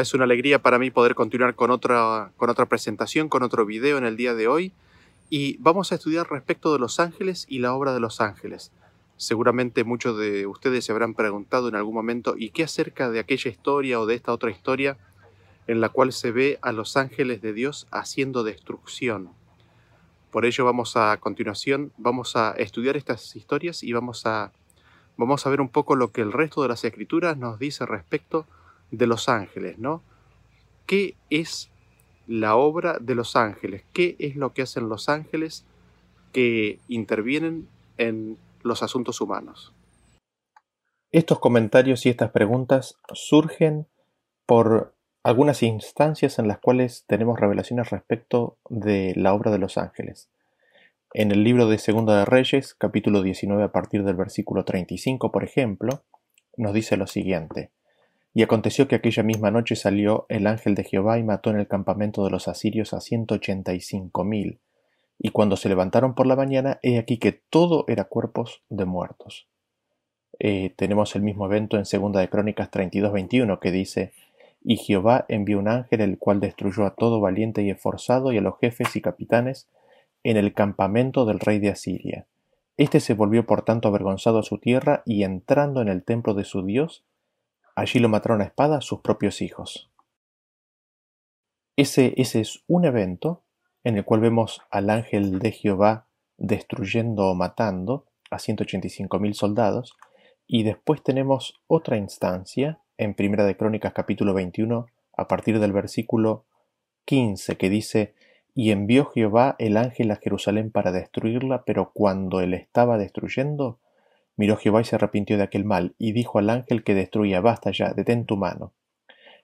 Es una alegría para mí poder continuar con otra, con otra presentación, con otro video en el día de hoy. Y vamos a estudiar respecto de los ángeles y la obra de los ángeles. Seguramente muchos de ustedes se habrán preguntado en algún momento, ¿y qué acerca de aquella historia o de esta otra historia en la cual se ve a los ángeles de Dios haciendo destrucción? Por ello vamos a, a continuación, vamos a estudiar estas historias y vamos a, vamos a ver un poco lo que el resto de las escrituras nos dice respecto de los ángeles, ¿no? ¿Qué es la obra de los ángeles? ¿Qué es lo que hacen los ángeles que intervienen en los asuntos humanos? Estos comentarios y estas preguntas surgen por algunas instancias en las cuales tenemos revelaciones respecto de la obra de los ángeles. En el libro de Segunda de Reyes, capítulo 19 a partir del versículo 35, por ejemplo, nos dice lo siguiente. Y aconteció que aquella misma noche salió el ángel de Jehová y mató en el campamento de los asirios a ciento ochenta y cinco mil. Y cuando se levantaron por la mañana, he aquí que todo era cuerpos de muertos. Eh, tenemos el mismo evento en Segunda de Crónicas 32-21 que dice, Y Jehová envió un ángel el cual destruyó a todo valiente y esforzado y a los jefes y capitanes en el campamento del rey de Asiria. Este se volvió por tanto avergonzado a su tierra y entrando en el templo de su Dios, Allí lo mataron a espada sus propios hijos. Ese, es un evento en el cual vemos al ángel de Jehová destruyendo o matando a 185.000 soldados, y después tenemos otra instancia en Primera de Crónicas capítulo 21 a partir del versículo 15 que dice y envió Jehová el ángel a Jerusalén para destruirla, pero cuando él estaba destruyendo, Miró Jehová y se arrepintió de aquel mal, y dijo al ángel que destruía, basta ya, detén tu mano.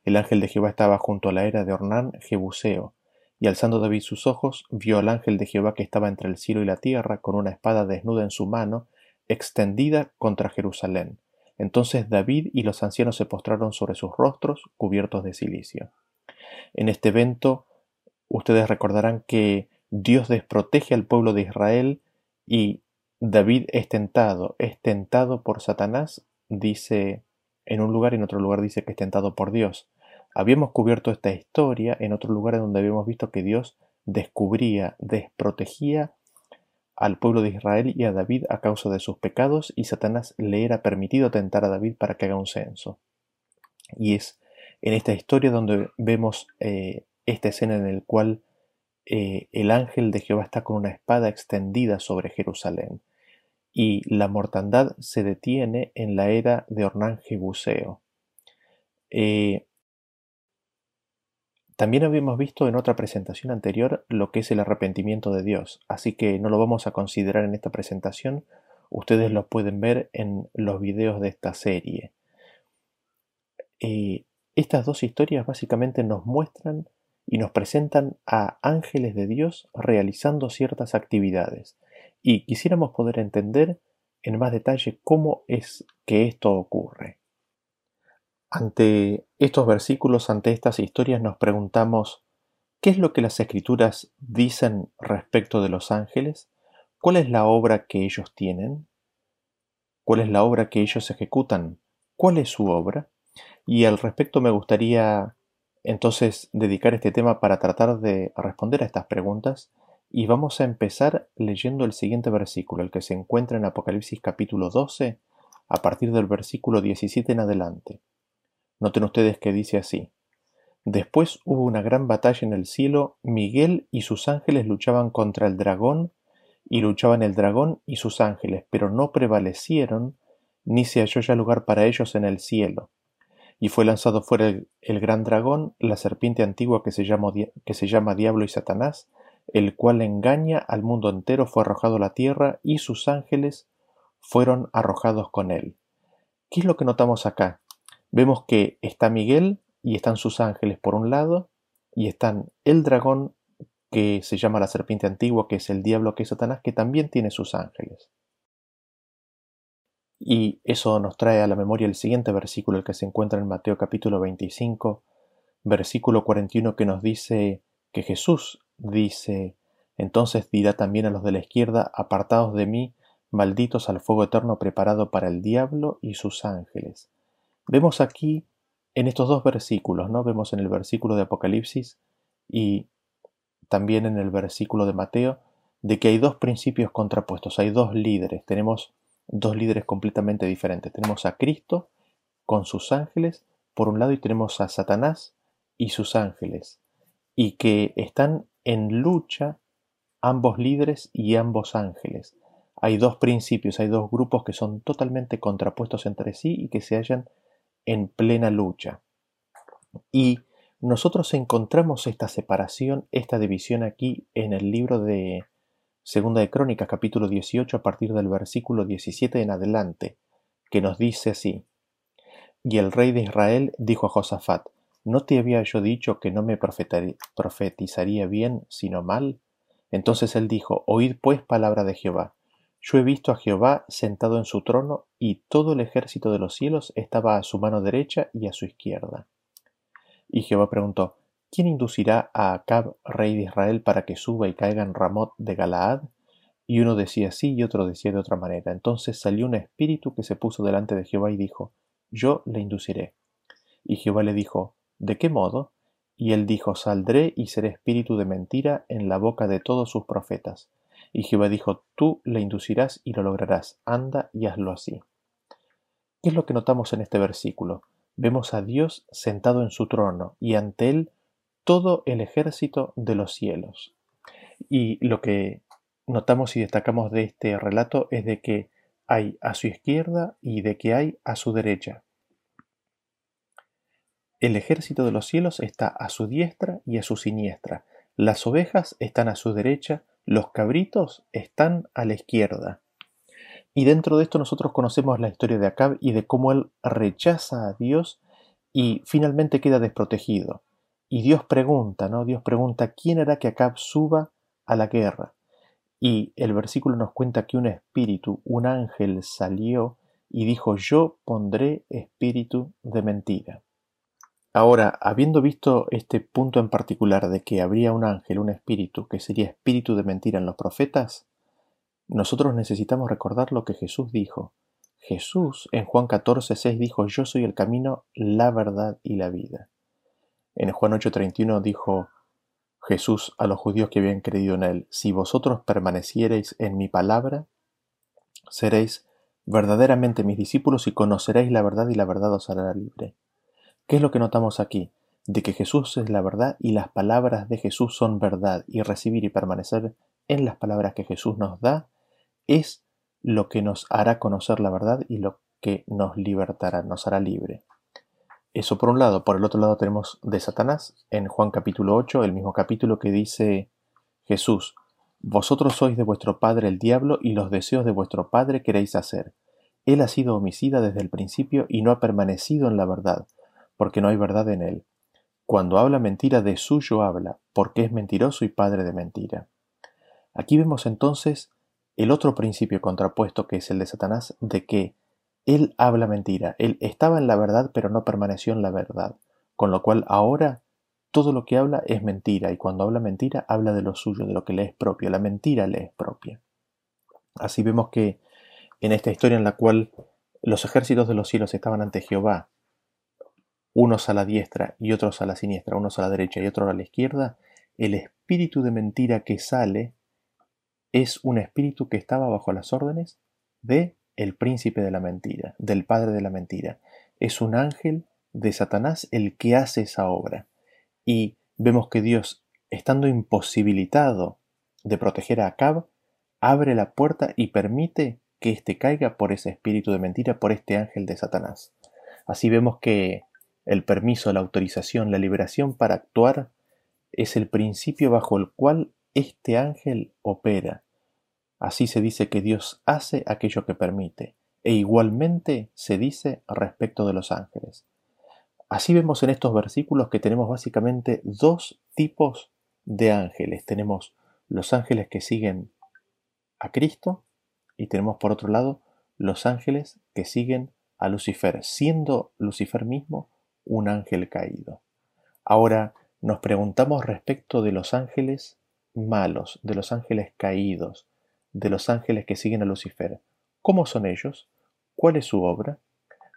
El ángel de Jehová estaba junto a la era de Ornán, Jebuseo, y alzando David sus ojos, vio al ángel de Jehová que estaba entre el cielo y la tierra, con una espada desnuda en su mano, extendida contra Jerusalén. Entonces David y los ancianos se postraron sobre sus rostros, cubiertos de silicio. En este evento, ustedes recordarán que Dios desprotege al pueblo de Israel y David es tentado, es tentado por Satanás, dice en un lugar y en otro lugar dice que es tentado por Dios. Habíamos cubierto esta historia en otro lugar donde habíamos visto que Dios descubría, desprotegía al pueblo de Israel y a David a causa de sus pecados y Satanás le era permitido tentar a David para que haga un censo. Y es en esta historia donde vemos eh, esta escena en la cual eh, el ángel de Jehová está con una espada extendida sobre Jerusalén y la mortandad se detiene en la era de Ornán Jebuseo. Eh, también habíamos visto en otra presentación anterior lo que es el arrepentimiento de Dios, así que no lo vamos a considerar en esta presentación, ustedes lo pueden ver en los videos de esta serie. Eh, estas dos historias básicamente nos muestran y nos presentan a ángeles de Dios realizando ciertas actividades y quisiéramos poder entender en más detalle cómo es que esto ocurre. Ante estos versículos, ante estas historias, nos preguntamos ¿qué es lo que las escrituras dicen respecto de los ángeles? ¿Cuál es la obra que ellos tienen? ¿Cuál es la obra que ellos ejecutan? ¿Cuál es su obra? Y al respecto me gustaría entonces dedicar este tema para tratar de responder a estas preguntas y vamos a empezar leyendo el siguiente versículo, el que se encuentra en Apocalipsis capítulo 12, a partir del versículo 17 en adelante. Noten ustedes que dice así. Después hubo una gran batalla en el cielo, Miguel y sus ángeles luchaban contra el dragón, y luchaban el dragón y sus ángeles, pero no prevalecieron, ni se halló ya lugar para ellos en el cielo. Y fue lanzado fuera el, gran dragón, la serpiente antigua que se, que se llama Diablo y Satanás, el cual engaña al mundo entero, fue arrojado a la tierra y sus ángeles fueron arrojados con él. ¿Qué es lo que notamos acá? Vemos que está Miguel y están sus ángeles por un lado y están el dragón que se llama la serpiente antigua, que es el diablo que es Satanás, que también tiene sus ángeles. Y eso nos trae a la memoria el siguiente versículo, el que se encuentra en Mateo capítulo 25, versículo 41, que nos dice que Jesús dice, entonces dirá también a los de la izquierda, apartados de mí, malditos al fuego eterno preparado para el diablo y sus ángeles. Vemos aquí en estos dos versículos, ¿no? Vemos en el versículo de Apocalipsis y también en el versículo de Mateo, de que hay dos principios contrapuestos, hay dos líderes, tenemos dos líderes completamente diferentes. Tenemos a Cristo con sus ángeles, por un lado, y tenemos a Satanás y sus ángeles, y que están en lucha ambos líderes y ambos ángeles. Hay dos principios, hay dos grupos que son totalmente contrapuestos entre sí y que se hallan en plena lucha. Y nosotros encontramos esta separación, esta división aquí en el libro de Segunda de Crónicas, capítulo 18, a partir del versículo 17 en adelante, que nos dice así: Y el rey de Israel dijo a Josafat: ¿No te había yo dicho que no me profetizaría bien, sino mal? Entonces él dijo: Oíd pues palabra de Jehová. Yo he visto a Jehová sentado en su trono, y todo el ejército de los cielos estaba a su mano derecha y a su izquierda. Y Jehová preguntó, ¿Quién inducirá a Acab, rey de Israel, para que suba y caiga en Ramot de Galaad? Y uno decía así y otro decía de otra manera. Entonces salió un espíritu que se puso delante de Jehová y dijo, Yo le induciré. Y Jehová le dijo, ¿De qué modo? Y él dijo, Saldré y seré espíritu de mentira en la boca de todos sus profetas y Jehová dijo, Tú le inducirás y lo lograrás, anda y hazlo así. ¿Qué es lo que notamos en este versículo? Vemos a Dios sentado en su trono y ante él todo el ejército de los cielos. Y lo que notamos y destacamos de este relato es de que hay a su izquierda y de que hay a su derecha. El ejército de los cielos está a su diestra y a su siniestra. Las ovejas están a su derecha los cabritos están a la izquierda. Y dentro de esto nosotros conocemos la historia de Acab y de cómo él rechaza a Dios y finalmente queda desprotegido. Y Dios pregunta, ¿no? Dios pregunta, ¿quién hará que Acab suba a la guerra? Y el versículo nos cuenta que un espíritu, un ángel salió y dijo, yo pondré espíritu de mentira. Ahora, habiendo visto este punto en particular de que habría un ángel, un espíritu, que sería espíritu de mentira en los profetas, nosotros necesitamos recordar lo que Jesús dijo. Jesús en Juan 14, 6 dijo, yo soy el camino, la verdad y la vida. En Juan 8:31 dijo Jesús a los judíos que habían creído en él, si vosotros permaneciereis en mi palabra, seréis verdaderamente mis discípulos y conoceréis la verdad y la verdad os hará libre. ¿Qué es lo que notamos aquí? De que Jesús es la verdad y las palabras de Jesús son verdad y recibir y permanecer en las palabras que Jesús nos da es lo que nos hará conocer la verdad y lo que nos libertará, nos hará libre. Eso por un lado. Por el otro lado tenemos de Satanás en Juan capítulo 8, el mismo capítulo que dice Jesús, Vosotros sois de vuestro padre el diablo y los deseos de vuestro padre queréis hacer. Él ha sido homicida desde el principio y no ha permanecido en la verdad, porque no hay verdad en él. Cuando habla mentira de suyo habla, porque es mentiroso y padre de mentira. Aquí vemos entonces el otro principio contrapuesto que es el de Satanás, de que él habla mentira, él estaba en la verdad pero no permaneció en la verdad, con lo cual ahora todo lo que habla es mentira y cuando habla mentira habla de lo suyo, de lo que le es propio, la mentira le es propia. Así vemos que en esta historia en la cual los ejércitos de los cielos estaban ante Jehová unos a la diestra y otros a la siniestra, unos a la derecha y otros a la izquierda, el espíritu de mentira que sale es un espíritu que estaba bajo las órdenes de el príncipe de la mentira, del padre de la mentira. Es un ángel de Satanás el que hace esa obra. Y vemos que Dios, estando imposibilitado de proteger a Acab, abre la puerta y permite que éste caiga por ese espíritu de mentira, por este ángel de Satanás. Así vemos que el permiso, la autorización, la liberación para actuar es el principio bajo el cual este ángel opera. Así se dice que Dios hace aquello que permite, e igualmente se dice respecto de los ángeles. Así vemos en estos versículos que tenemos básicamente dos tipos de ángeles. Tenemos los ángeles que siguen a Cristo y tenemos por otro lado los ángeles que siguen a Lucifer, siendo Lucifer mismo un ángel caído. Ahora nos preguntamos respecto de los ángeles malos, de los ángeles caídos, de los ángeles que siguen a Lucifer. ¿Cómo son ellos? ¿Cuál es su obra?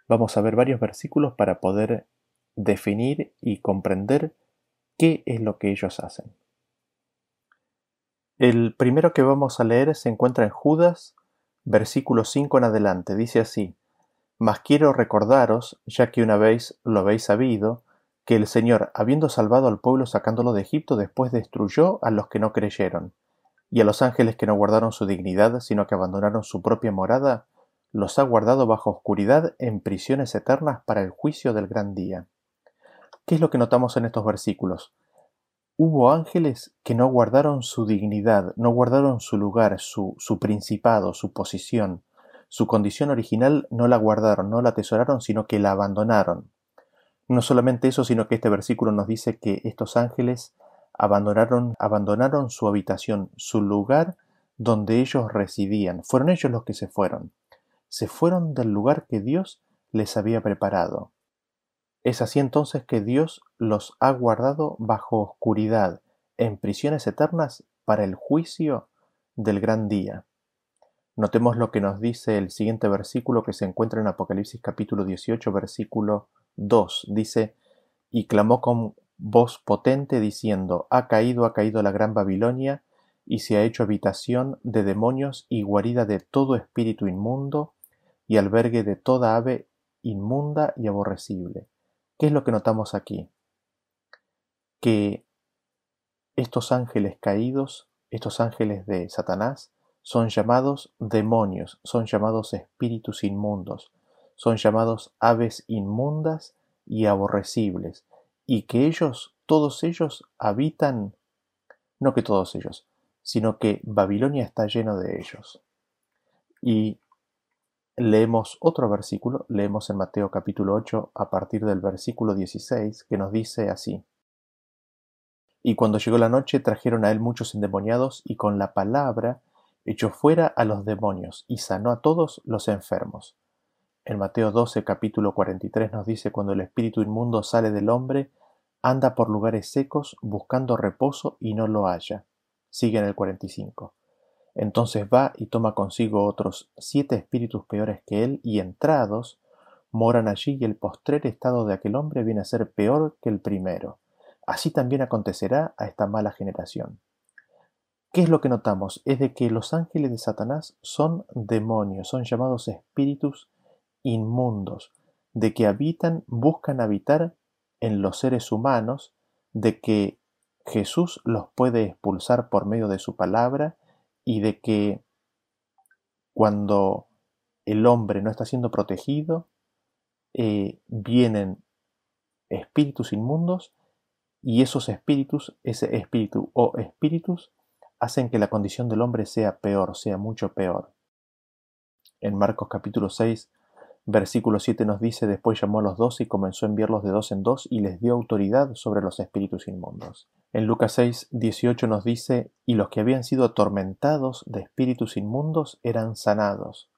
Vamos a ver varios versículos para poder definir y comprender qué es lo que ellos hacen. El primero que vamos a leer se encuentra en Judas, versículo 5 en adelante. Dice así, Mas quiero recordaros, ya que una vez lo habéis sabido, que el Señor, habiendo salvado al pueblo sacándolo de Egipto, después destruyó a los que no creyeron, y a los ángeles que no guardaron su dignidad, sino que abandonaron su propia morada, los ha guardado bajo oscuridad en prisiones eternas para el juicio del gran día. ¿Qué es lo que notamos en estos versículos? Hubo ángeles que no guardaron su dignidad, no guardaron su lugar, su, su principado, su posición, su condición original no la guardaron, no la atesoraron, sino que la abandonaron. No solamente eso, sino que este versículo nos dice que estos ángeles abandonaron, abandonaron su habitación, su lugar donde ellos residían. Fueron ellos los que se fueron se fueron del lugar que Dios les había preparado. Es así entonces que Dios los ha guardado bajo oscuridad, en prisiones eternas para el juicio del gran día. Notemos lo que nos dice el siguiente versículo que se encuentra en Apocalipsis capítulo 18 versículo 2. Dice, y clamó con voz potente diciendo, ha caído, ha caído la gran Babilonia, y se ha hecho habitación de demonios y guarida de todo espíritu inmundo y albergue de toda ave inmunda y aborrecible. ¿Qué es lo que notamos aquí? Que estos ángeles caídos, estos ángeles de Satanás, son llamados demonios, son llamados espíritus inmundos, son llamados aves inmundas y aborrecibles, y que ellos, todos ellos, habitan, no que todos ellos, sino que Babilonia está lleno de ellos. Y Leemos otro versículo, leemos en Mateo capítulo 8 a partir del versículo 16, que nos dice así. Y cuando llegó la noche trajeron a él muchos endemoniados y con la palabra echó fuera a los demonios y sanó a todos los enfermos. En Mateo 12 capítulo 43 nos dice cuando el espíritu inmundo sale del hombre, anda por lugares secos buscando reposo y no lo halla. Sigue en el 45. Entonces va y toma consigo otros siete espíritus peores que él, y entrados, moran allí, y el postrer estado de aquel hombre viene a ser peor que el primero. Así también acontecerá a esta mala generación. ¿Qué es lo que notamos? Es de que los ángeles de Satanás son demonios, son llamados espíritus inmundos, de que habitan, buscan habitar en los seres humanos, de que Jesús los puede expulsar por medio de su palabra, y de que cuando el hombre no está siendo protegido, eh, vienen espíritus inmundos y esos espíritus, ese espíritu o espíritus, hacen que la condición del hombre sea peor, sea mucho peor. En Marcos capítulo 6, versículo 7 nos dice, después llamó a los dos y comenzó a enviarlos de dos en dos y les dio autoridad sobre los espíritus inmundos. En Lucas 6, 18 nos dice, y los que habían sido atormentados de espíritus inmundos eran sanados.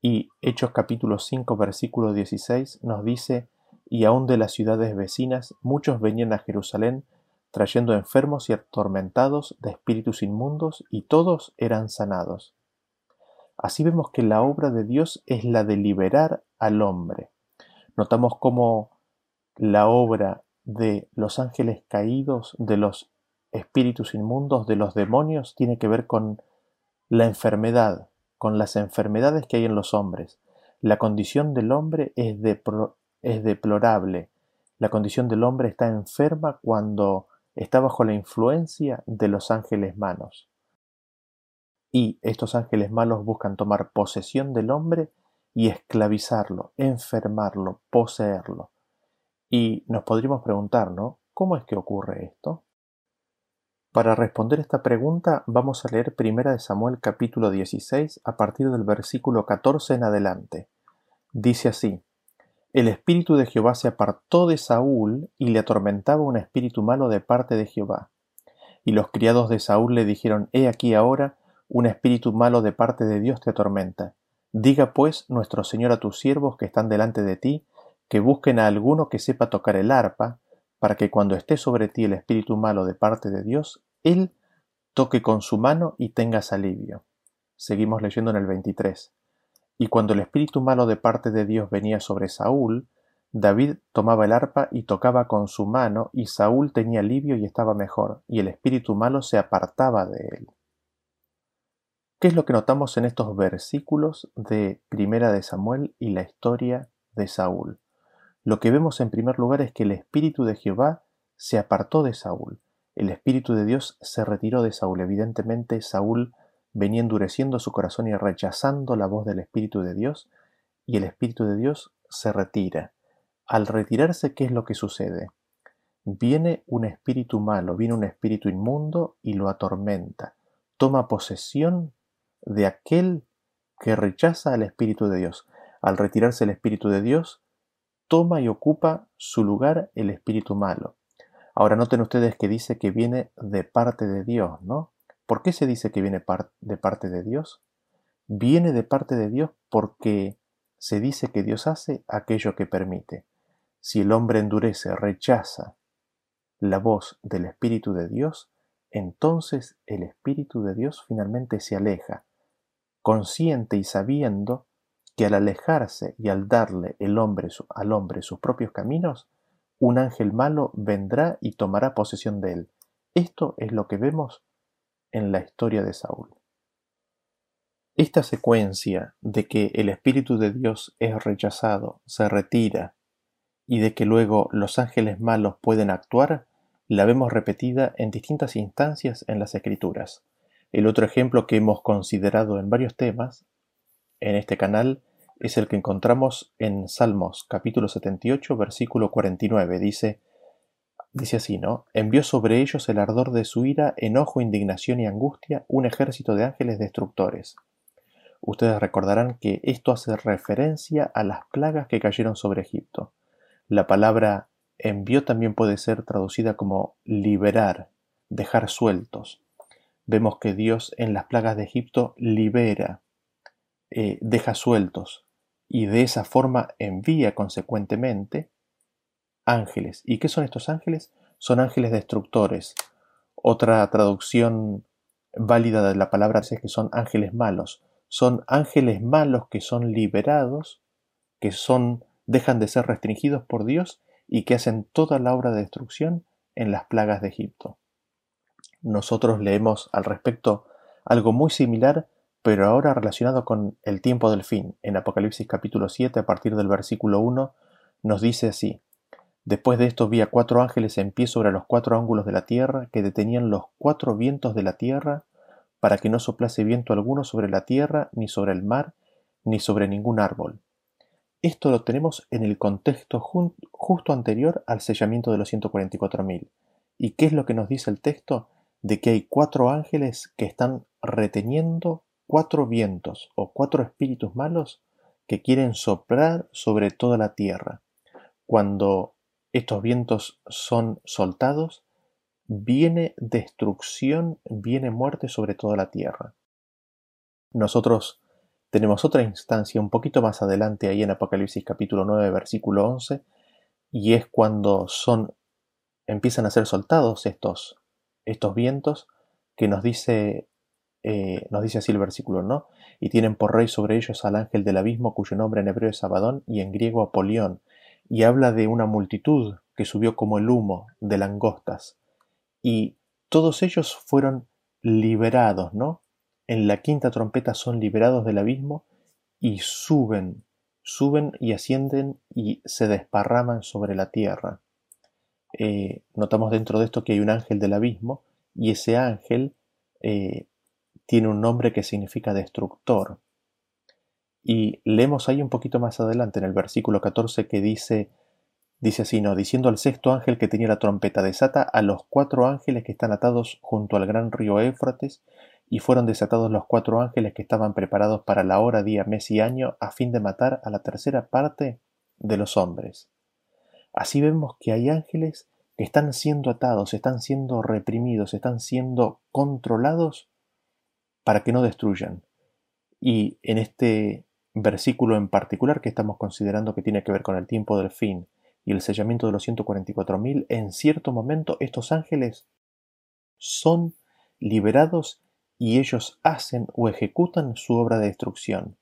Y Hechos capítulo 5, versículo 16 nos dice, y aun de las ciudades vecinas muchos venían a Jerusalén trayendo enfermos y atormentados de espíritus inmundos, y todos eran sanados. Así vemos que la obra de Dios es la de liberar al hombre. Notamos cómo la obra de los ángeles caídos, de los espíritus inmundos, de los demonios, tiene que ver con la enfermedad, con las enfermedades que hay en los hombres. La condición del hombre es, deplorable. La condición del hombre está enferma cuando está bajo la influencia de los ángeles malos. Y estos ángeles malos buscan tomar posesión del hombre y esclavizarlo, enfermarlo, poseerlo. Y nos podríamos preguntar, ¿no? ¿Cómo es que ocurre esto? Para responder esta pregunta vamos a leer 1 Samuel capítulo 16 a partir del versículo 14 en adelante. Dice así, El espíritu de Jehová se apartó de Saúl y le atormentaba un espíritu malo de parte de Jehová. Y los criados de Saúl le dijeron, He aquí ahora, un espíritu malo de parte de Dios te atormenta. Diga pues nuestro Señor a tus siervos que están delante de ti, que busquen a alguno que sepa tocar el arpa, para que cuando esté sobre ti el espíritu malo de parte de Dios, él toque con su mano y tengas alivio. Seguimos leyendo en el 23. Y cuando el espíritu malo de parte de Dios venía sobre Saúl, David tomaba el arpa y tocaba con su mano, y Saúl tenía alivio y estaba mejor, y el espíritu malo se apartaba de él. ¿Qué es lo que notamos en estos versículos de Primera de Samuel y la historia de Saúl? Lo que vemos en primer lugar es que el espíritu de Jehová se apartó de Saúl. El espíritu de Dios se retiró de Saúl. Evidentemente Saúl venía endureciendo su corazón y rechazando la voz del espíritu de Dios, y el espíritu de Dios se retira. Al retirarse, ¿qué es lo que sucede? Viene un espíritu malo, viene un espíritu inmundo y lo atormenta. Toma posesión de aquel que rechaza al Espíritu de Dios. Al retirarse el Espíritu de Dios, toma y ocupa su lugar el Espíritu malo. Ahora noten ustedes que dice que viene de parte de Dios, ¿no? ¿Por qué se dice que viene de parte de Dios? Viene de parte de Dios porque se dice que Dios hace aquello que permite. Si el hombre endurece, rechaza la voz del Espíritu de Dios, entonces el Espíritu de Dios finalmente se aleja consciente y sabiendo que al alejarse y al darle el hombre, al hombre sus propios caminos, un ángel malo vendrá y tomará posesión de él. Esto es lo que vemos en la historia de Saúl. Esta secuencia de que el Espíritu de Dios es rechazado, se retira, y de que luego los ángeles malos pueden actuar, la vemos repetida en distintas instancias en las Escrituras. El otro ejemplo que hemos considerado en varios temas en este canal es el que encontramos en Salmos capítulo 78 versículo 49. Dice, dice así, ¿no? Envió sobre ellos el ardor de su ira, enojo, indignación y angustia, un ejército de ángeles destructores. Ustedes recordarán que esto hace referencia a las plagas que cayeron sobre Egipto. La palabra envió también puede ser traducida como liberar, dejar sueltos vemos que Dios en las plagas de Egipto libera, eh, deja sueltos y de esa forma envía consecuentemente ángeles. ¿Y qué son estos ángeles? Son ángeles destructores. Otra traducción válida de la palabra es que son ángeles malos. Son ángeles malos que son liberados, que son dejan de ser restringidos por Dios y que hacen toda la obra de destrucción en las plagas de Egipto nosotros leemos al respecto algo muy similar, pero ahora relacionado con el tiempo del fin. En Apocalipsis capítulo 7, a partir del versículo 1, nos dice así, Después de esto vi a cuatro ángeles en pie sobre los cuatro ángulos de la tierra, que detenían los cuatro vientos de la tierra, para que no soplase viento alguno sobre la tierra, ni sobre el mar, ni sobre ningún árbol. Esto lo tenemos en el contexto justo anterior al sellamiento de los 144.000. ¿Y qué es lo que nos dice el texto? de que hay cuatro ángeles que están reteniendo cuatro vientos o cuatro espíritus malos que quieren soplar sobre toda la tierra. Cuando estos vientos son soltados, viene destrucción, viene muerte sobre toda la tierra. Nosotros tenemos otra instancia un poquito más adelante ahí en Apocalipsis capítulo 9 versículo 11 y es cuando son empiezan a ser soltados estos estos vientos que nos dice, eh, nos dice así el versículo, ¿no? Y tienen por rey sobre ellos al ángel del abismo, cuyo nombre en hebreo es Abadón y en griego Apolión, y habla de una multitud que subió como el humo de langostas. Y todos ellos fueron liberados, ¿no? En la quinta trompeta son liberados del abismo y suben, suben y ascienden y se desparraman sobre la tierra. Eh, notamos dentro de esto que hay un ángel del abismo y ese ángel eh, tiene un nombre que significa destructor. Y leemos ahí un poquito más adelante en el versículo 14 que dice, dice así, no, diciendo al sexto ángel que tenía la trompeta, desata a los cuatro ángeles que están atados junto al gran río Éufrates, y fueron desatados los cuatro ángeles que estaban preparados para la hora, día, mes y año, a fin de matar a la tercera parte de los hombres. Así vemos que hay ángeles que están siendo atados, están siendo reprimidos, están siendo controlados para que no destruyan. Y en este versículo en particular que estamos considerando que tiene que ver con el tiempo del fin y el sellamiento de los 144.000, en cierto momento estos ángeles son liberados y ellos hacen o ejecutan su obra de destrucción.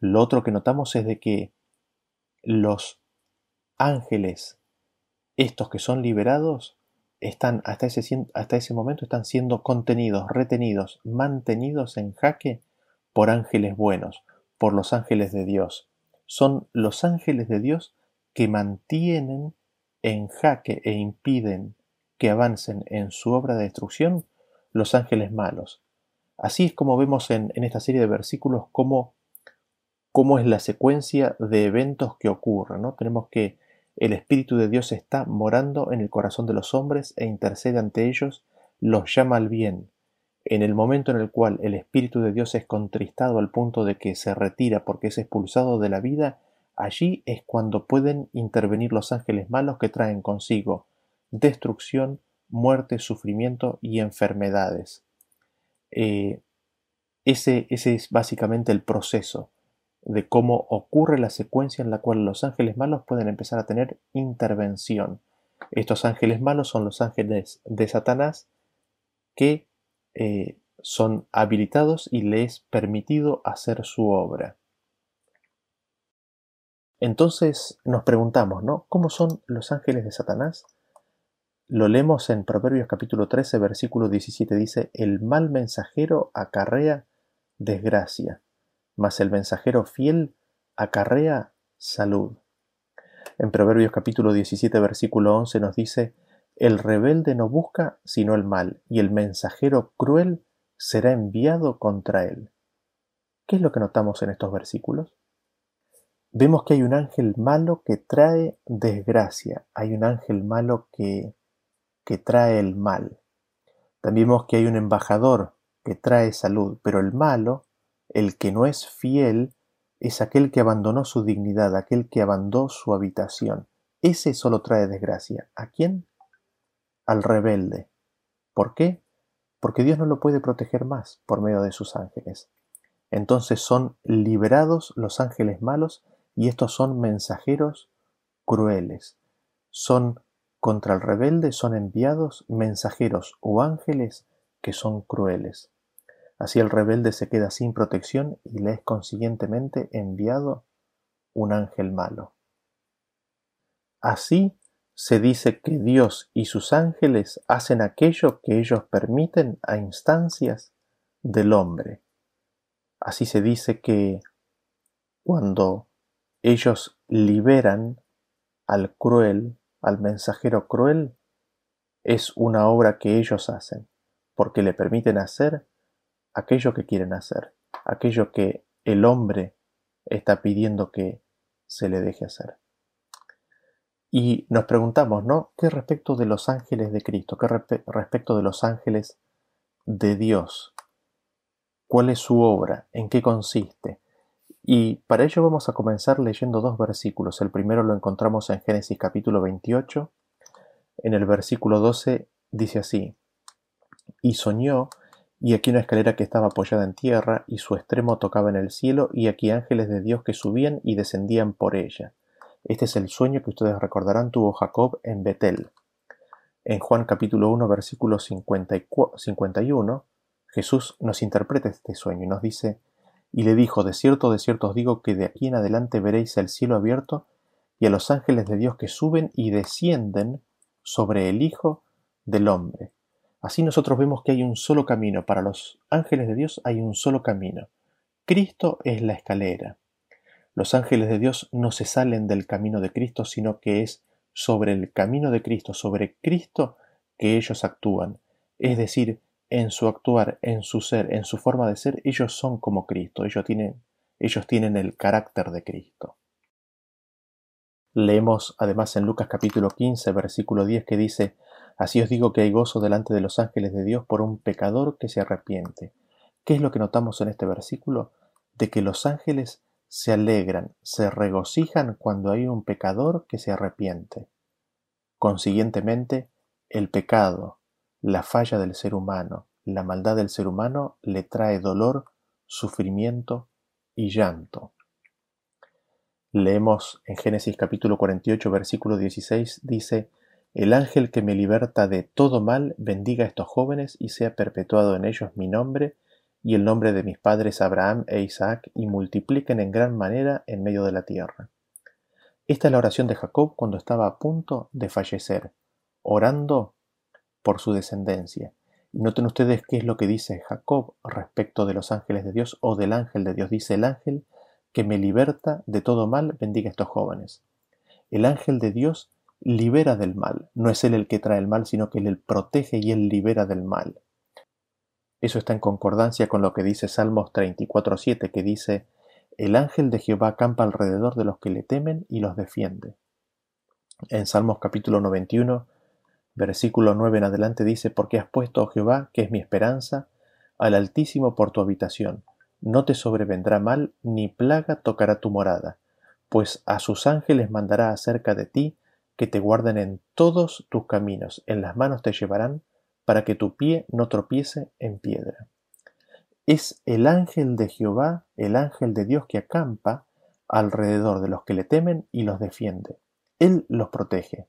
Lo otro que notamos es de que los ángeles, estos que son liberados, están hasta ese, hasta ese momento están siendo contenidos, retenidos, mantenidos en jaque por ángeles buenos, por los ángeles de Dios. Son los ángeles de Dios que mantienen en jaque e impiden que avancen en su obra de destrucción los ángeles malos. Así es como vemos en, esta serie de versículos cómo, cómo, es la secuencia de eventos que ocurren. ¿no? Tenemos que el Espíritu de Dios está morando en el corazón de los hombres e intercede ante ellos, los llama al bien. En el momento en el cual el Espíritu de Dios es contristado al punto de que se retira porque es expulsado de la vida, allí es cuando pueden intervenir los ángeles malos que traen consigo destrucción, muerte, sufrimiento y enfermedades. Eh, ese, ese es básicamente el proceso de cómo ocurre la secuencia en la cual los ángeles malos pueden empezar a tener intervención. Estos ángeles malos son los ángeles de Satanás que eh, son habilitados y les es permitido hacer su obra. Entonces nos preguntamos, ¿no? ¿Cómo son los ángeles de Satanás? Lo leemos en Proverbios capítulo 13, versículo 17. Dice, el mal mensajero acarrea desgracia mas el mensajero fiel acarrea salud. En Proverbios capítulo 17 versículo 11 nos dice, el rebelde no busca sino el mal, y el mensajero cruel será enviado contra él. ¿Qué es lo que notamos en estos versículos? Vemos que hay un ángel malo que trae desgracia, hay un ángel malo que, que trae el mal. También vemos que hay un embajador que trae salud, pero el malo el que no es fiel es aquel que abandonó su dignidad, aquel que abandonó su habitación. Ese solo trae desgracia. ¿A quién? Al rebelde. ¿Por qué? Porque Dios no lo puede proteger más por medio de sus ángeles. Entonces son liberados los ángeles malos y estos son mensajeros crueles. Son contra el rebelde, son enviados mensajeros o ángeles que son crueles. Así el rebelde se queda sin protección y le es consiguientemente enviado un ángel malo. Así se dice que Dios y sus ángeles hacen aquello que ellos permiten a instancias del hombre. Así se dice que cuando ellos liberan al cruel, al mensajero cruel, es una obra que ellos hacen, porque le permiten hacer aquello que quieren hacer, aquello que el hombre está pidiendo que se le deje hacer. Y nos preguntamos, ¿no? ¿Qué respecto de los ángeles de Cristo? ¿Qué respecto de los ángeles de Dios? ¿Cuál es su obra? ¿En qué consiste? Y para ello vamos a comenzar leyendo dos versículos. El primero lo encontramos en Génesis capítulo 28. En el versículo 12 dice así, y soñó y aquí una escalera que estaba apoyada en tierra, y su extremo tocaba en el cielo, y aquí ángeles de Dios que subían y descendían por ella. Este es el sueño que ustedes recordarán tuvo Jacob en Betel. En Juan capítulo 1 versículo 51, Jesús nos interpreta este sueño y nos dice, y le dijo, de cierto, de cierto os digo que de aquí en adelante veréis el cielo abierto y a los ángeles de Dios que suben y descienden sobre el Hijo del Hombre. Así nosotros vemos que hay un solo camino. Para los ángeles de Dios hay un solo camino. Cristo es la escalera. Los ángeles de Dios no se salen del camino de Cristo, sino que es sobre el camino de Cristo, sobre Cristo, que ellos actúan. Es decir, en su actuar, en su ser, en su forma de ser, ellos son como Cristo, ellos tienen, ellos tienen el carácter de Cristo. Leemos además en Lucas capítulo 15, versículo 10 que dice, Así os digo que hay gozo delante de los ángeles de Dios por un pecador que se arrepiente. ¿Qué es lo que notamos en este versículo? De que los ángeles se alegran, se regocijan cuando hay un pecador que se arrepiente. Consiguientemente, el pecado, la falla del ser humano, la maldad del ser humano le trae dolor, sufrimiento y llanto. Leemos en Génesis capítulo 48 versículo 16 dice el ángel que me liberta de todo mal bendiga a estos jóvenes y sea perpetuado en ellos mi nombre y el nombre de mis padres Abraham e Isaac y multipliquen en gran manera en medio de la tierra. Esta es la oración de Jacob cuando estaba a punto de fallecer, orando por su descendencia. Y noten ustedes qué es lo que dice Jacob respecto de los ángeles de Dios o del ángel de Dios. Dice el ángel que me liberta de todo mal, bendiga a estos jóvenes. El ángel de Dios libera del mal. No es él el que trae el mal, sino que él, él protege y él libera del mal. Eso está en concordancia con lo que dice Salmos 34.7, que dice, El ángel de Jehová acampa alrededor de los que le temen y los defiende. En Salmos capítulo 91, versículo 9 en adelante dice, Porque has puesto, oh Jehová, que es mi esperanza, al Altísimo por tu habitación. No te sobrevendrá mal, ni plaga tocará tu morada, pues a sus ángeles mandará acerca de ti, que te guarden en todos tus caminos, en las manos te llevarán, para que tu pie no tropiece en piedra. Es el ángel de Jehová, el ángel de Dios que acampa alrededor de los que le temen y los defiende. Él los protege.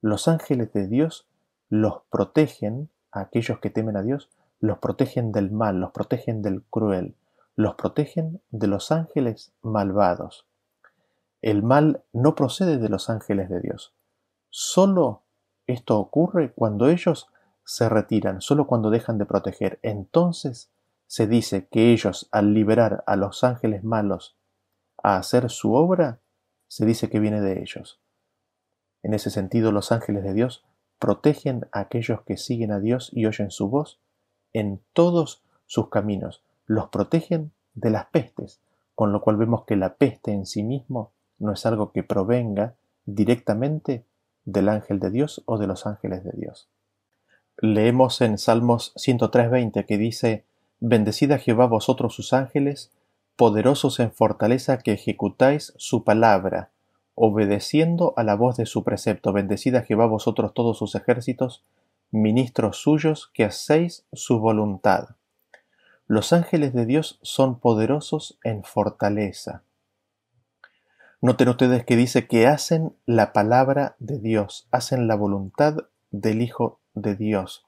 Los ángeles de Dios los protegen, a aquellos que temen a Dios, los protegen del mal, los protegen del cruel, los protegen de los ángeles malvados. El mal no procede de los ángeles de Dios. Solo esto ocurre cuando ellos se retiran, solo cuando dejan de proteger. Entonces se dice que ellos, al liberar a los ángeles malos a hacer su obra, se dice que viene de ellos. En ese sentido, los ángeles de Dios protegen a aquellos que siguen a Dios y oyen su voz en todos sus caminos. Los protegen de las pestes, con lo cual vemos que la peste en sí mismo no es algo que provenga directamente del ángel de Dios o de los ángeles de Dios. Leemos en Salmos 103.20 que dice, Bendecid a Jehová vosotros sus ángeles, poderosos en fortaleza que ejecutáis su palabra, obedeciendo a la voz de su precepto. Bendecid a Jehová vosotros todos sus ejércitos, ministros suyos que hacéis su voluntad. Los ángeles de Dios son poderosos en fortaleza. Noten ustedes que dice que hacen la palabra de Dios, hacen la voluntad del Hijo de Dios.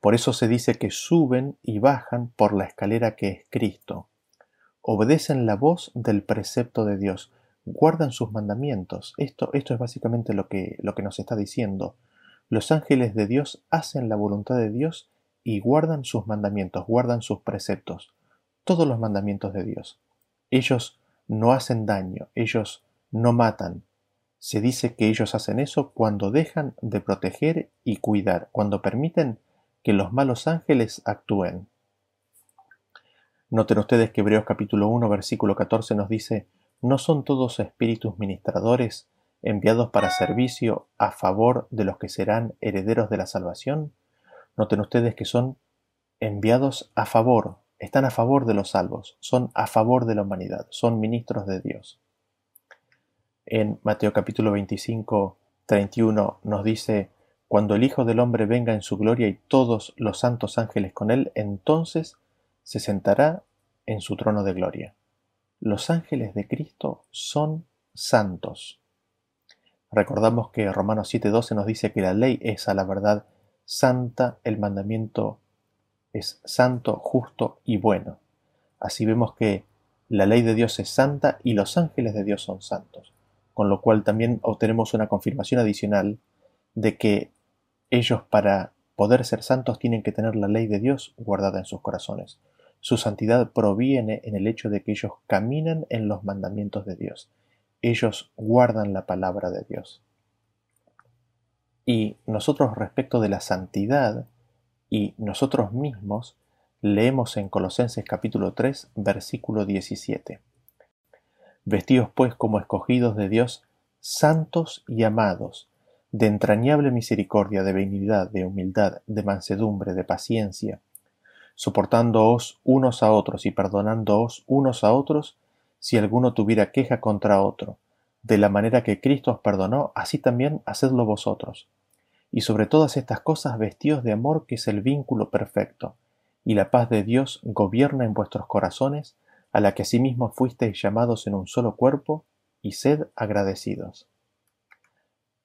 Por eso se dice que suben y bajan por la escalera que es Cristo. Obedecen la voz del precepto de Dios, guardan sus mandamientos. Esto, esto es básicamente lo que, lo que nos está diciendo. Los ángeles de Dios hacen la voluntad de Dios y guardan sus mandamientos, guardan sus preceptos, todos los mandamientos de Dios. Ellos no hacen daño, ellos no matan. Se dice que ellos hacen eso cuando dejan de proteger y cuidar, cuando permiten que los malos ángeles actúen. Noten ustedes que Hebreos capítulo 1 versículo 14 nos dice, ¿no son todos espíritus ministradores enviados para servicio a favor de los que serán herederos de la salvación? Noten ustedes que son enviados a favor, están a favor de los salvos, son a favor de la humanidad, son ministros de Dios. En Mateo capítulo 25, 31 nos dice, Cuando el Hijo del Hombre venga en su gloria y todos los santos ángeles con él, entonces se sentará en su trono de gloria. Los ángeles de Cristo son santos. Recordamos que Romanos 7:12 nos dice que la ley es a la verdad santa, el mandamiento es santo, justo y bueno. Así vemos que la ley de Dios es santa y los ángeles de Dios son santos, con lo cual también obtenemos una confirmación adicional de que ellos para poder ser santos tienen que tener la ley de Dios guardada en sus corazones. Su santidad proviene en el hecho de que ellos caminan en los mandamientos de Dios. Ellos guardan la palabra de Dios. Y nosotros respecto de la santidad, y nosotros mismos leemos en Colosenses capítulo 3 versículo 17. Vestidos pues como escogidos de Dios, santos y amados, de entrañable misericordia, de benignidad, de humildad, de mansedumbre, de paciencia, soportándoos unos a otros y perdonándoos unos a otros si alguno tuviera queja contra otro. De la manera que Cristo os perdonó, así también hacedlo vosotros y sobre todas estas cosas vestidos de amor que es el vínculo perfecto, y la paz de Dios gobierna en vuestros corazones, a la que asimismo fuisteis llamados en un solo cuerpo, y sed agradecidos.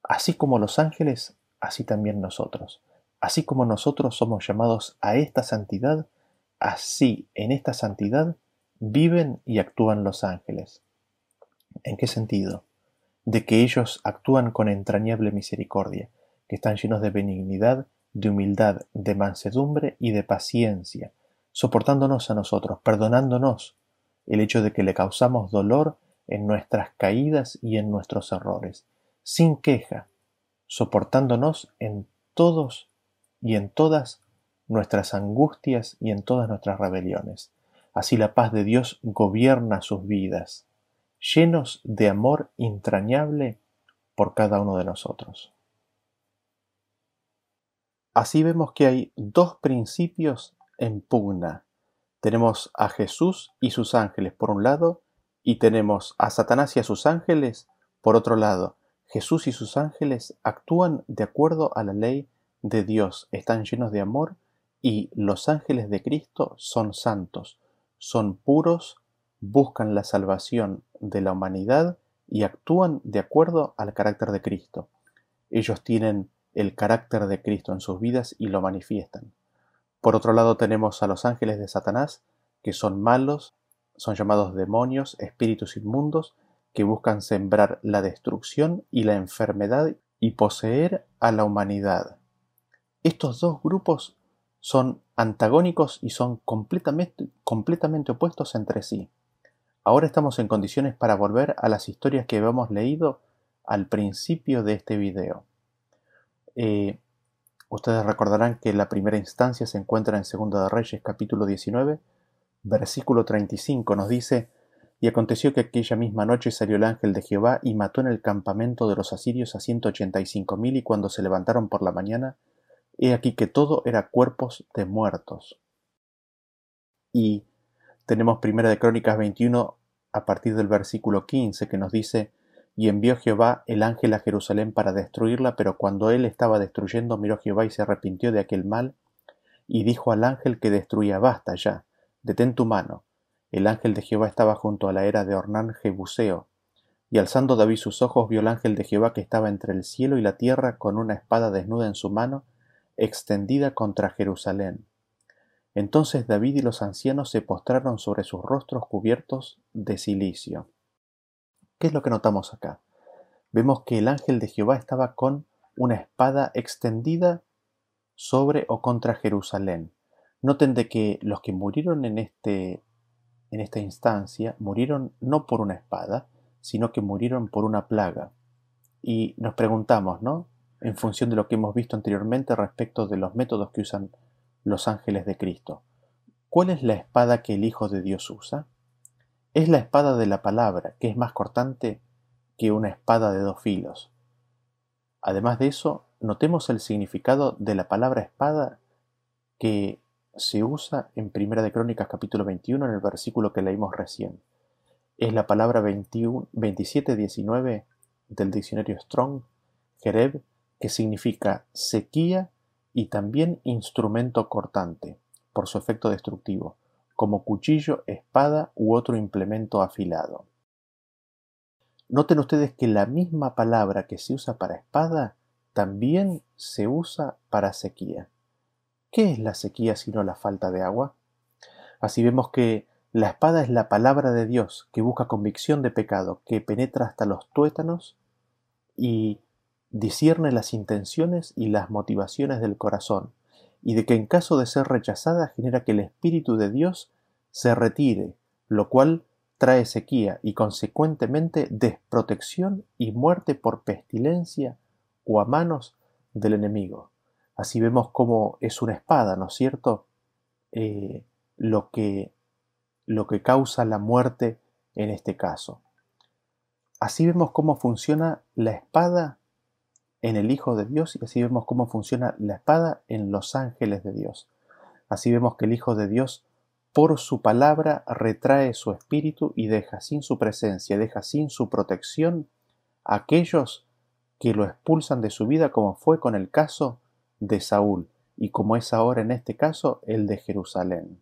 Así como los ángeles, así también nosotros. Así como nosotros somos llamados a esta santidad, así en esta santidad viven y actúan los ángeles. ¿En qué sentido? de que ellos actúan con entrañable misericordia, que están llenos de benignidad, de humildad, de mansedumbre y de paciencia, soportándonos a nosotros, perdonándonos el hecho de que le causamos dolor en nuestras caídas y en nuestros errores, sin queja, soportándonos en todos y en todas nuestras angustias y en todas nuestras rebeliones. Así la paz de Dios gobierna sus vidas, llenos de amor entrañable por cada uno de nosotros. Así vemos que hay dos principios en pugna. Tenemos a Jesús y sus ángeles por un lado y tenemos a Satanás y a sus ángeles por otro lado. Jesús y sus ángeles actúan de acuerdo a la ley de Dios, están llenos de amor y los ángeles de Cristo son santos, son puros, buscan la salvación de la humanidad y actúan de acuerdo al carácter de Cristo. Ellos tienen el carácter de Cristo en sus vidas y lo manifiestan. Por otro lado tenemos a los ángeles de Satanás, que son malos, son llamados demonios, espíritus inmundos, que buscan sembrar la destrucción y la enfermedad y poseer a la humanidad. Estos dos grupos son antagónicos y son completamente, opuestos entre sí. Ahora estamos en condiciones para volver a las historias que habíamos leído al principio de este video. Eh, Ustedes recordarán que la primera instancia se encuentra en Segunda de Reyes capítulo 19, versículo 35 nos dice, Y aconteció que aquella misma noche salió el ángel de Jehová y mató en el campamento de los asirios a ciento ochenta y cinco mil y cuando se levantaron por la mañana, he aquí que todo era cuerpos de muertos. Y tenemos primera de Crónicas 21 a partir del versículo 15 que nos dice, y envió Jehová el ángel a Jerusalén para destruirla, pero cuando él estaba destruyendo, miró Jehová y se arrepintió de aquel mal, y dijo al ángel que destruía, basta ya, detén tu mano. El ángel de Jehová estaba junto a la era de Ornán Jebuseo, y alzando David sus ojos vio el ángel de Jehová que estaba entre el cielo y la tierra con una espada desnuda en su mano, extendida contra Jerusalén. Entonces David y los ancianos se postraron sobre sus rostros cubiertos de cilicio. ¿Qué es lo que notamos acá? Vemos que el ángel de Jehová estaba con una espada extendida sobre o contra Jerusalén. Noten de que los que murieron en, este, en esta instancia murieron no por una espada, sino que murieron por una plaga. Y nos preguntamos, ¿no? En función de lo que hemos visto anteriormente respecto de los métodos que usan los ángeles de Cristo. ¿Cuál es la espada que el Hijo de Dios usa? Es la espada de la palabra, que es más cortante que una espada de dos filos. Además de eso, notemos el significado de la palabra espada que se usa en Primera de Crónicas capítulo 21 en el versículo que leímos recién. Es la palabra 2719 del diccionario Strong, Jereb, que significa sequía y también instrumento cortante, por su efecto destructivo como cuchillo, espada u otro implemento afilado. Noten ustedes que la misma palabra que se usa para espada también se usa para sequía. ¿Qué es la sequía sino la falta de agua? Así vemos que la espada es la palabra de Dios que busca convicción de pecado, que penetra hasta los tuétanos y discierne las intenciones y las motivaciones del corazón, y de que en caso de ser rechazada genera que el Espíritu de Dios se retire, lo cual trae sequía y consecuentemente desprotección y muerte por pestilencia o a manos del enemigo. Así vemos cómo es una espada, ¿no es cierto? Eh, lo, que, lo que causa la muerte en este caso. Así vemos cómo funciona la espada en el Hijo de Dios y así vemos cómo funciona la espada en los ángeles de Dios. Así vemos que el Hijo de Dios por su palabra retrae su espíritu y deja sin su presencia, deja sin su protección a aquellos que lo expulsan de su vida como fue con el caso de Saúl y como es ahora en este caso el de Jerusalén.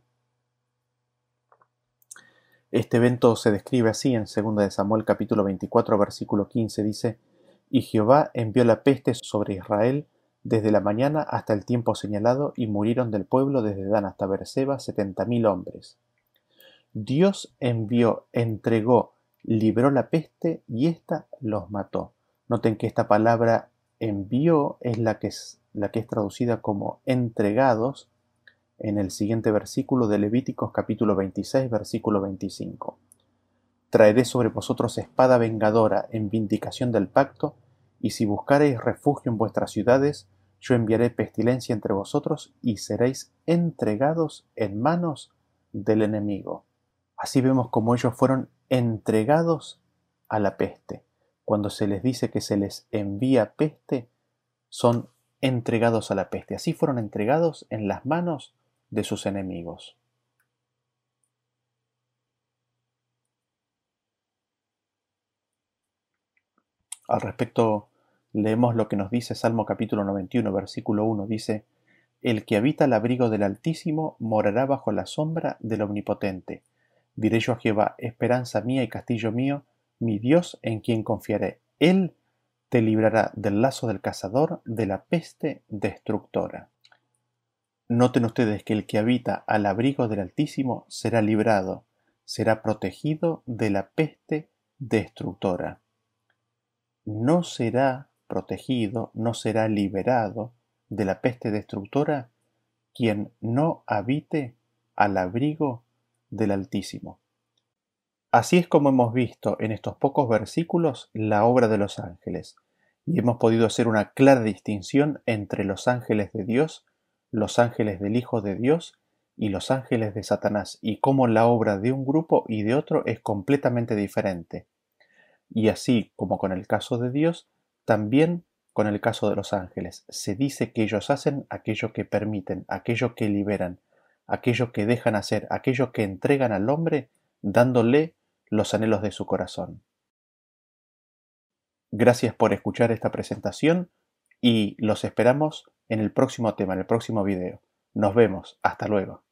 Este evento se describe así en 2 de Samuel capítulo 24 versículo 15 dice, Y Jehová envió la peste sobre Israel desde la mañana hasta el tiempo señalado, y murieron del pueblo desde Dan hasta Berseba setenta mil hombres. Dios envió, entregó libró la peste y ésta los mató. Noten que esta palabra envió es la que es, la que es traducida como entregados en el siguiente versículo de Levíticos capítulo 26 versículo 25. Traeré sobre vosotros espada vengadora en vindicación del pacto, y si buscareis refugio en vuestras ciudades, yo enviaré pestilencia entre vosotros y seréis entregados en manos del enemigo. Así vemos como ellos fueron entregados a la peste. Cuando se les dice que se les envía peste, son entregados a la peste. Así fueron entregados en las manos de sus enemigos. Al respecto, leemos lo que nos dice Salmo capítulo 91, versículo 1. Dice, El que habita al abrigo del Altísimo morará bajo la sombra del Omnipotente. Diré yo a Jehová, esperanza mía y castillo mío, mi Dios en quien confiaré. Él te librará del lazo del cazador, de la peste destructora. Noten ustedes que el que habita al abrigo del Altísimo será librado, será protegido de la peste destructora. No será protegido, no será liberado de la peste destructora quien no habite al abrigo del Altísimo. Así es como hemos visto en estos pocos versículos la obra de los ángeles, y hemos podido hacer una clara distinción entre los ángeles de Dios los ángeles del Hijo de Dios y los ángeles de Satanás, y cómo la obra de un grupo y de otro es completamente diferente. Y así como con el caso de Dios, también con el caso de los ángeles. Se dice que ellos hacen aquello que permiten, aquello que liberan, aquello que dejan hacer, aquello que entregan al hombre, dándole los anhelos de su corazón. Gracias por escuchar esta presentación y los esperamos en el próximo tema, en el próximo video. Nos vemos. Hasta luego.